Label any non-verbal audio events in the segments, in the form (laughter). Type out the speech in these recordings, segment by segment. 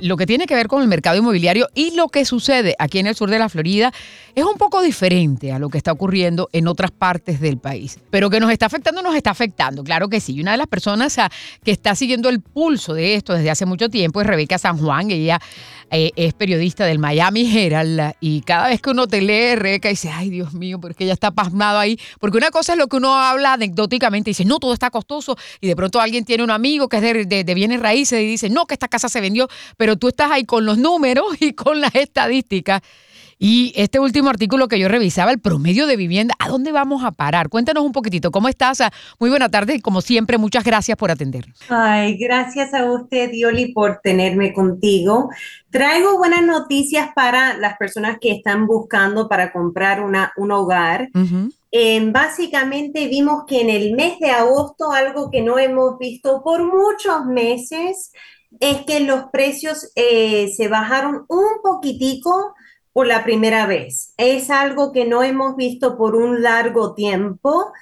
lo que tiene que ver con el mercado inmobiliario y lo que sucede aquí en el sur de la Florida es un poco diferente a lo que está ocurriendo en otras partes del país. Pero que nos está afectando, nos está afectando, claro que sí. Y una de las personas ah, que está siguiendo el pulso de esto desde hace mucho tiempo es Rebeca San Juan. Ella eh, es periodista del Miami Herald y cada vez que uno te lee, Rebeca dice, ay Dios mío, porque ella está pasmado ahí. Porque una cosa es lo que uno habla anecdóticamente y dice, no, todo está costoso. Y de pronto alguien tiene un amigo que es de, de bienes raíces y dice, no, que esta casa se vendió. Pero tú estás ahí con los números y con las estadísticas. Y este último artículo que yo revisaba, el promedio de vivienda, ¿a dónde vamos a parar? Cuéntanos un poquitito, ¿cómo estás? Muy buena tarde y como siempre, muchas gracias por atendernos. Ay, gracias a usted, Dioli, por tenerme contigo. Traigo buenas noticias para las personas que están buscando para comprar una, un hogar. básicamente vimos que en el mes de agosto, algo que no hemos visto por muchos meses, es que los precios eh, se bajaron un poquitico por la primera vez. Es algo que no hemos visto por un largo tiempo.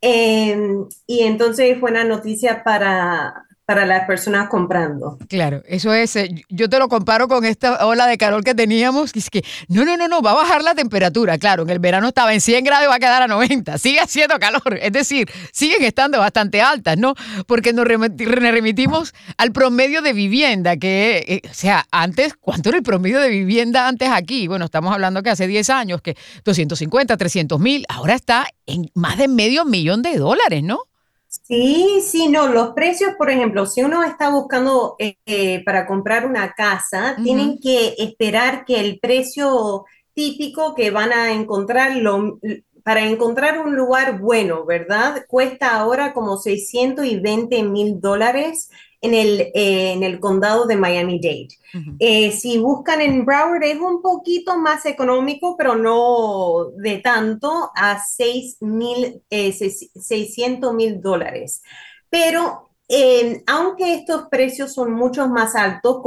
Em, y entonces fue una noticia para, para las personas comprando. Claro, eso es, eh, yo te lo comparo con esta ola de calor que teníamos, que es que no, no, no, no, va a bajar la temperatura, claro, en el verano estaba en 100 grados y va a quedar a 90, sigue haciendo calor, es decir, siguen estando bastante altas, ¿no? Porque nos remitimos al promedio de vivienda, que, eh, o sea, antes, ¿cuánto era el promedio de vivienda antes aquí? Bueno, estamos hablando que hace 10 años, que 250, 300 mil, ahora está en más de medio millón de dólares, ¿no? Sí, sí, no, los precios, por ejemplo, si uno está buscando eh, eh, para comprar una casa, tienen que esperar que el precio típico que van a encontrar, para encontrar un lugar bueno, ¿verdad? Cuesta ahora como 620 mil dólares en el, eh, en el condado de Miami-Dade. Eh, si buscan en Broward es un poquito más económico, pero no de tanto, a 6 mil, 600 eh, mil dólares. Pero aunque estos precios son mucho más altos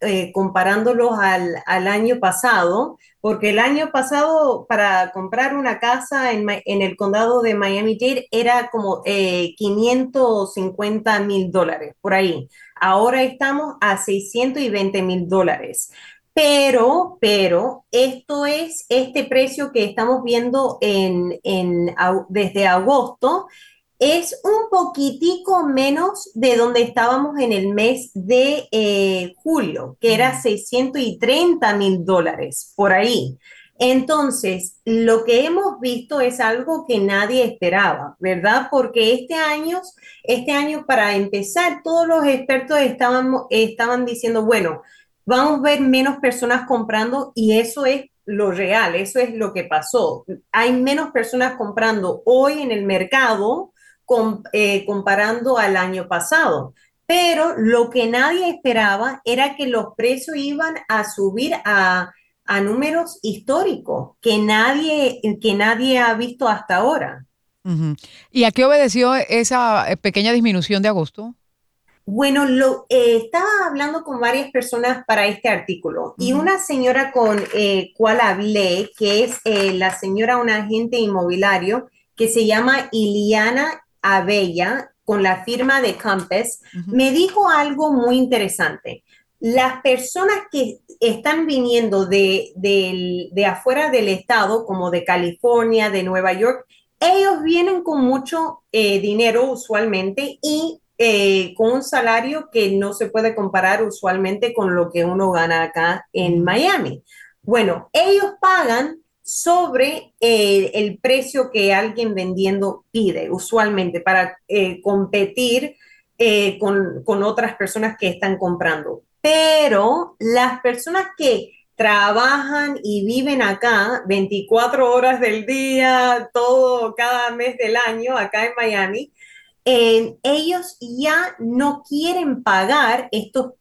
eh, comparándolos al, año pasado, porque el año pasado para comprar una casa en, el condado de Miami-Dade era como 550 mil dólares, por ahí. Ahora estamos a 620 mil dólares. Pero, pero, esto es este precio que estamos viendo en, desde agosto, es un poquitico menos de donde estábamos en el mes de eh, julio, que era 630 mil dólares, por ahí. Entonces, lo que hemos visto es algo que nadie esperaba, ¿verdad? Porque este año, este año para empezar, todos los expertos estaban, estaban diciendo, bueno, vamos a ver menos personas comprando y eso es lo real, eso es lo que pasó. Hay menos personas comprando hoy en el mercado eh, comparando al año pasado. Pero lo que nadie esperaba era que los precios iban a subir a a números históricos que nadie, que nadie ha visto hasta ahora. ¿Y a qué obedeció esa eh, pequeña disminución de agosto? Bueno, lo, eh, estaba hablando con varias personas para este artículo y una señora con eh, cual hablé, que es eh, la señora, un agente inmobiliario que se llama Iliana Abella, con la firma de Compass, me dijo algo muy interesante. Las personas que están viniendo de, afuera del estado, como de California, de Nueva York, ellos vienen con mucho eh, dinero usualmente y eh, con un salario que no se puede comparar usualmente con lo que uno gana acá en Miami. Bueno, ellos pagan sobre eh, el precio que alguien vendiendo pide usualmente para competir con, con otras personas que están comprando. Pero las personas que trabajan y viven acá 24 horas del día, todo cada mes del año acá en Miami, eh, ellos ya no quieren pagar estos,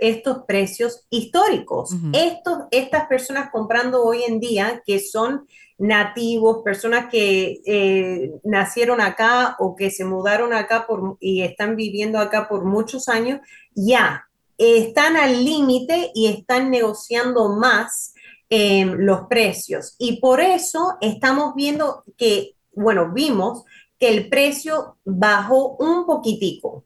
estos precios históricos. estos, estas personas comprando hoy en día, que son nativos, personas que eh, nacieron acá o que se mudaron acá por, y están viviendo acá por muchos años, ya están al límite y están negociando más eh, los precios. Y por eso estamos viendo que, bueno, vimos que el precio bajó un poquitico.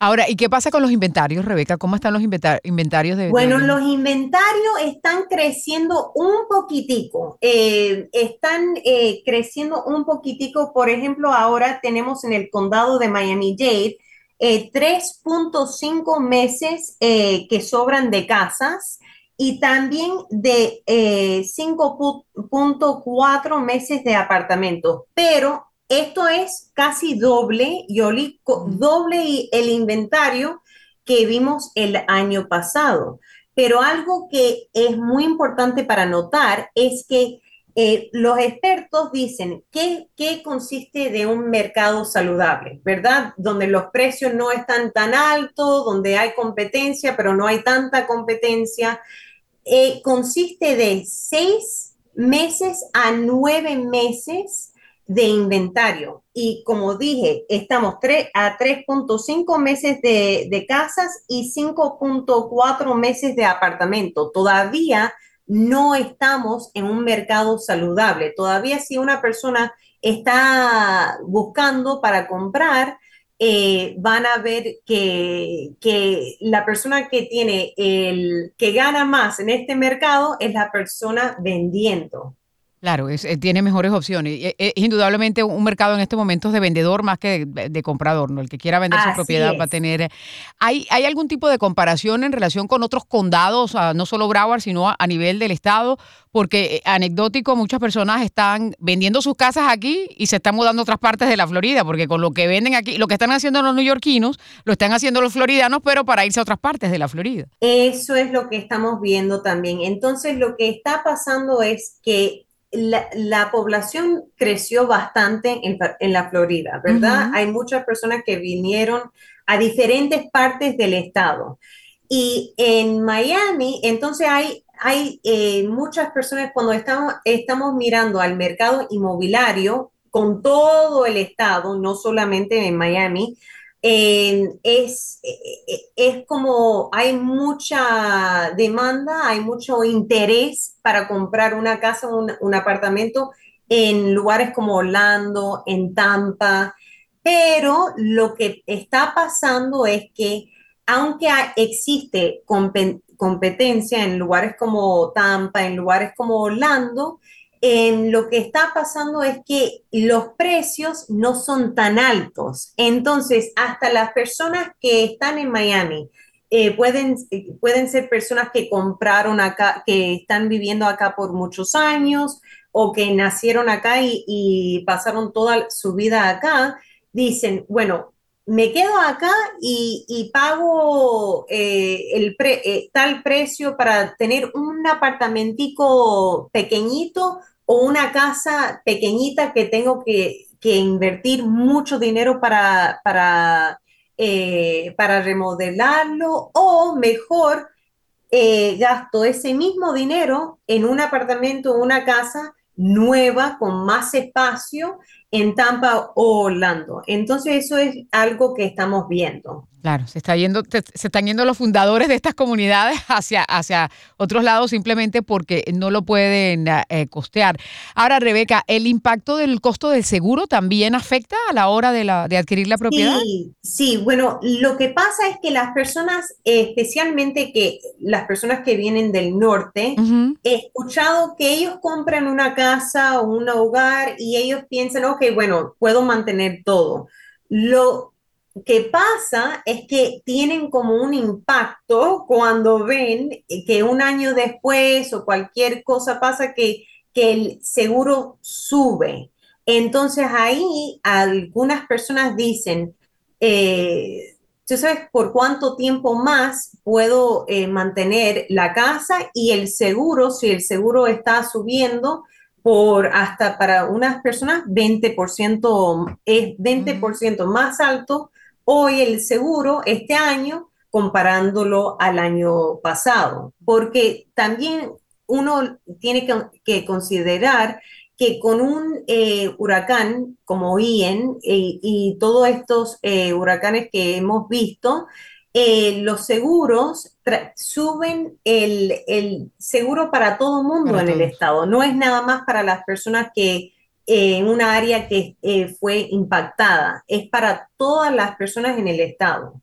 Ahora, ¿y qué pasa con los inventarios, Rebeca? ¿Cómo están los inventarios de... Bueno, los inventarios están creciendo un poquitico, eh, están eh, creciendo un poquitico, por ejemplo, ahora tenemos en el condado de Miami-Dade 3.5 eh, meses que sobran de casas y también de 5.4 meses de apartamentos, pero esto es casi doble, Yoli, doble el inventario que vimos el año pasado. Pero algo que es muy importante para notar es que eh, los expertos dicen que, consiste de un mercado saludable, ¿verdad? Donde los precios no están tan altos, donde hay competencia, pero no hay tanta competencia. Eh, consiste de seis meses a nueve meses de inventario. Y como dije, estamos a 3.5 meses de, casas y 5.4 meses de apartamento. Todavía no estamos en un mercado saludable. Todavía si una persona está buscando para comprar, eh, van a ver que, que, la persona que tiene el que gana más en este mercado es la persona vendiendo. Claro, es, eh, tiene mejores opciones. Es, es, indudablemente un mercado en estos momentos de vendedor más que de, comprador, ¿no? El que quiera vender su propiedad va a tener. ¿Hay, ¿Hay algún tipo de comparación en relación con otros condados, no solo Broward, sino a, nivel del estado? Porque eh, anecdótico, muchas personas están vendiendo sus casas aquí y se están mudando a otras partes de la Florida, porque con lo que venden aquí, lo que están haciendo los neoyorquinos, lo están haciendo los floridanos, pero para irse a otras partes de la Florida. Eso es lo que estamos viendo también. Entonces, lo que está pasando es que la, población creció bastante en, la Florida, ¿verdad? Hay muchas personas que vinieron a diferentes partes del estado. Y en Miami, entonces hay, hay eh, muchas personas cuando estamos, estamos mirando al mercado inmobiliario con todo el estado, no solamente en Miami, es, e, e, es como hay mucha demanda, hay mucho interés para comprar una casa, un, un apartamento en lugares como Orlando, en Tampa, pero lo que está pasando es que aunque existe competencia en lugares como Tampa, en lugares como Orlando, lo que está pasando es que los precios no son tan altos. Entonces, hasta las personas que están en Miami, eh, pueden, pueden ser personas que compraron acá, que están viviendo acá por muchos años o que nacieron acá y, pasaron toda su vida acá, dicen, bueno, me quedo acá y, pago eh, el eh, tal precio para tener un apartamentico pequeñito o una casa pequeñita que tengo que, invertir mucho dinero para, para, eh, remodelarlo o mejor gasto ese mismo dinero en un apartamento o una casa nueva con más espacio en Tampa o Orlando. Entonces eso es algo que estamos viendo. Claro, se, está yendo, se están yendo los fundadores de estas comunidades hacia, hacia otros lados simplemente porque no lo pueden eh, costear. Ahora, Rebeca, ¿el impacto del costo del seguro también afecta a la hora de, la, de adquirir la propiedad? Sí, sí, bueno, lo que pasa es que las personas, especialmente que las personas que vienen del norte, he escuchado que ellos compran una casa o un hogar y ellos piensan, ok, bueno, puedo mantener todo. Lo, que pasa es que tienen como un impacto cuando ven que un año después o cualquier cosa pasa que, el seguro sube. Entonces ahí algunas personas dicen, eh, ¿tú sabes por cuánto tiempo más puedo eh, mantener la casa y el seguro, si el seguro está subiendo, por hasta para unas personas 20%, es 20% más alto hoy el seguro este año comparándolo al año pasado, porque también uno tiene que, considerar que con un eh, huracán como Ian eh, y todos estos eh, huracanes que hemos visto, los seguros suben el, seguro para todo mundo en el estado. No es nada más para las personas que en una área que fue impactada, es para todas las personas en el estado.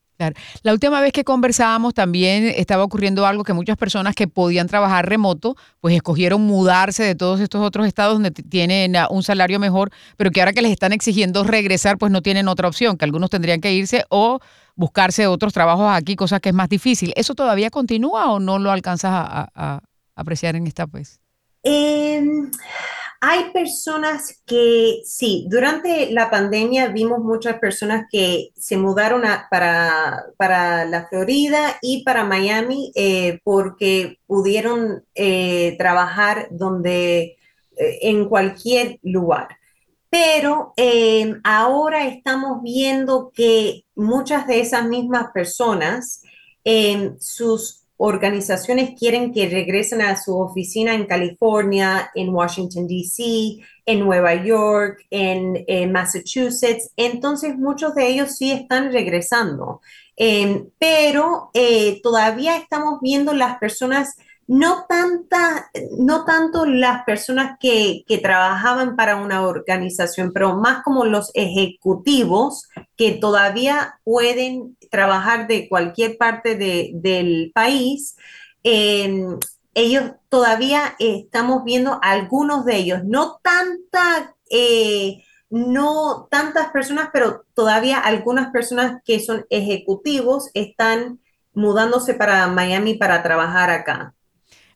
La última vez que conversábamos también estaba ocurriendo algo que muchas personas que podían trabajar remoto, pues escogieron mudarse de todos estos otros estados donde tienen un salario mejor, pero que ahora que les están exigiendo regresar, pues no tienen otra opción, que algunos tendrían que irse o buscarse otros trabajos aquí, cosa que es más difícil. ¿Eso todavía continúa o no lo alcanzas a, apreciar en esta vez? Em, hay personas que, sí, durante la pandemia vimos muchas personas que se mudaron para, para, la Florida y para Miami eh, porque pudieron eh, trabajar donde, eh, en cualquier lugar. Pero ahora estamos viendo que muchas de esas mismas personas, sus organizaciones quieren que regresen a su oficina en California, en Washington, D.C., en Nueva York, en, Massachusetts. Entonces, muchos de ellos sí están regresando. Em, pero eh, todavía estamos viendo las personas no, tanta, no tanto las personas que, trabajaban para una organización, pero más como los ejecutivos que todavía pueden trabajar de cualquier parte del país. Em, ellos todavía estamos viendo algunos de ellos, no tanta, eh, no tantas personas, pero todavía algunas personas que son ejecutivos están mudándose para Miami para trabajar acá.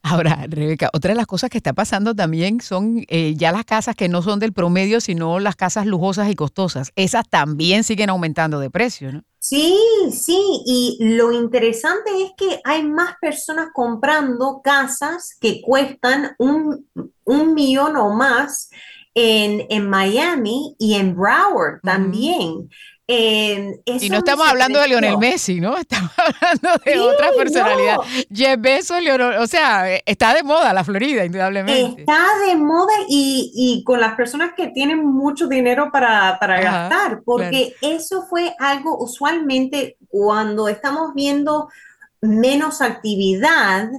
Ahora, Rebeca, otra de las cosas que está pasando también son eh, ya las casas que no son del promedio, sino las casas lujosas y costosas. Esas también siguen aumentando de precio, ¿no? Sí, sí, y lo interesante es que hay más personas comprando casas que cuestan un, millón o más en, Miami y en Broward también. Eh, y no estamos hablando de Lionel Messi, ¿no? (laughs) Estamos hablando de otra personalidad. Jeff Bezos, o sea, está de moda la Florida, indudablemente. Está de moda y, con las personas que tienen mucho dinero para, gastar, porque eso fue algo usualmente cuando estamos viendo menos actividad,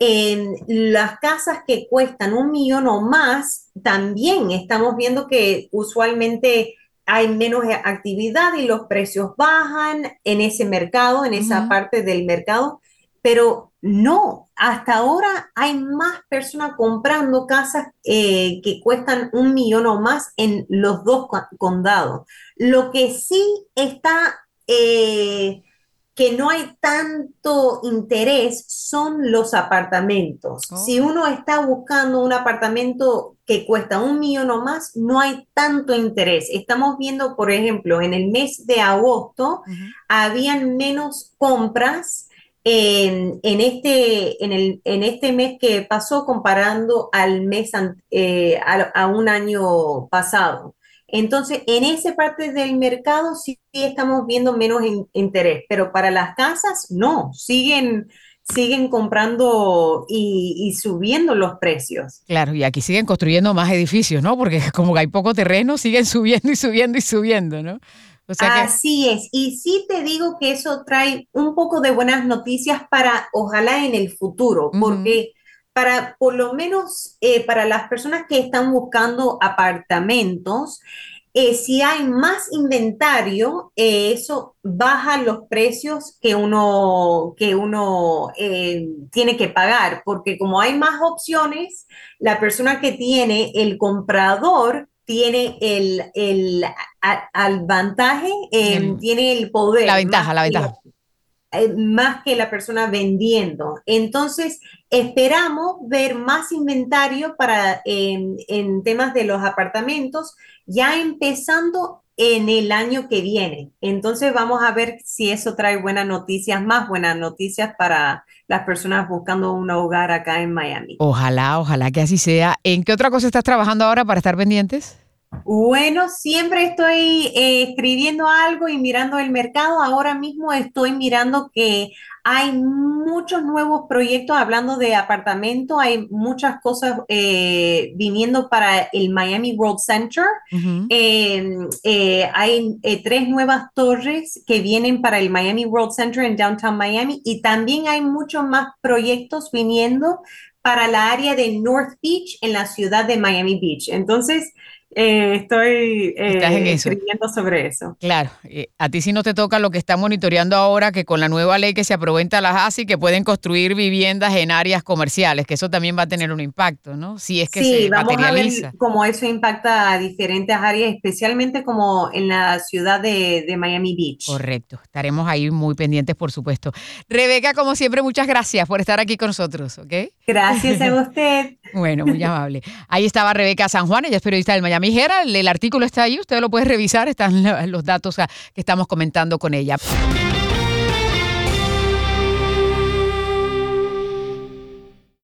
en las casas que cuestan un millón o más, también estamos viendo que usualmente hay menos actividad y los precios bajan en ese mercado, en esa parte del mercado, pero no, hasta ahora hay más personas comprando casas eh, que cuestan un millón o más en los dos condados. Lo que sí está eh, que no hay tanto interés son los apartamentos. Si oh. uno está buscando un apartamento que cuesta un millón o más, no hay tanto interés. Estamos viendo, por ejemplo, en el mes de agosto, habían menos compras en, este, en, el, en este mes que pasó comparando al mes eh, a un año pasado. Entonces, en esa parte del mercado sí estamos viendo menos interés, pero para las casas no, siguen, siguen comprando y, subiendo los precios. Claro, y aquí siguen construyendo más edificios, ¿no? Porque (laughs) como hay poco terreno, siguen subiendo y subiendo y subiendo, ¿no? Así es, y sí te digo que eso trae un poco de buenas noticias para, ojalá en el futuro, porque para, por lo menos eh, para las personas que están buscando apartamentos, eh, si hay más inventario, eh, eso baja los precios que uno, que uno tiene que pagar, porque como hay más opciones, la persona que tiene, el comprador, tiene el, el, tiene el poder. La ventaja, la ventaja. Eh, más que la persona vendiendo. Entonces, esperamos ver más inventario para en, temas de los apartamentos, ya empezando en el año que viene. Entonces vamos a ver si eso trae buenas noticias, más buenas noticias para las personas buscando un hogar acá en Miami. Ojalá, ojalá que así sea. ¿En qué otra cosa estás trabajando ahora para estar pendientes? Bueno, siempre estoy eh, escribiendo algo y mirando el mercado. Ahora mismo estoy mirando que hay muchos nuevos proyectos hablando de apartamento. Hay muchas cosas eh, viniendo para el Miami World Center. Em, eh, hay tres nuevas torres que vienen para el Miami World Center en Downtown Miami y también hay muchos más proyectos viniendo para la área de North Beach en la ciudad de Miami Beach. Entonces, eh, estoy eh, escribiendo sobre eso. Claro, eh, a ti sí no te toca lo que está monitoreando ahora, que con la nueva ley que se aprobó en Tallahassee, que pueden construir viviendas en áreas comerciales, que eso también va a tener un impacto, ¿no? Si es que sí, se vamos materializa. a ver cómo eso impacta a diferentes áreas, especialmente como en la ciudad de, de Miami Beach. Correcto, estaremos ahí muy pendientes, por supuesto. Rebeca, como siempre, muchas gracias por estar aquí con nosotros, ¿ok? Gracias a (laughs) usted. bueno, muy amable. Ahí estaba Rebeca San Juan, ella es periodista del Miami Herald. El artículo está ahí, usted lo puede revisar, están los datos que estamos comentando con ella.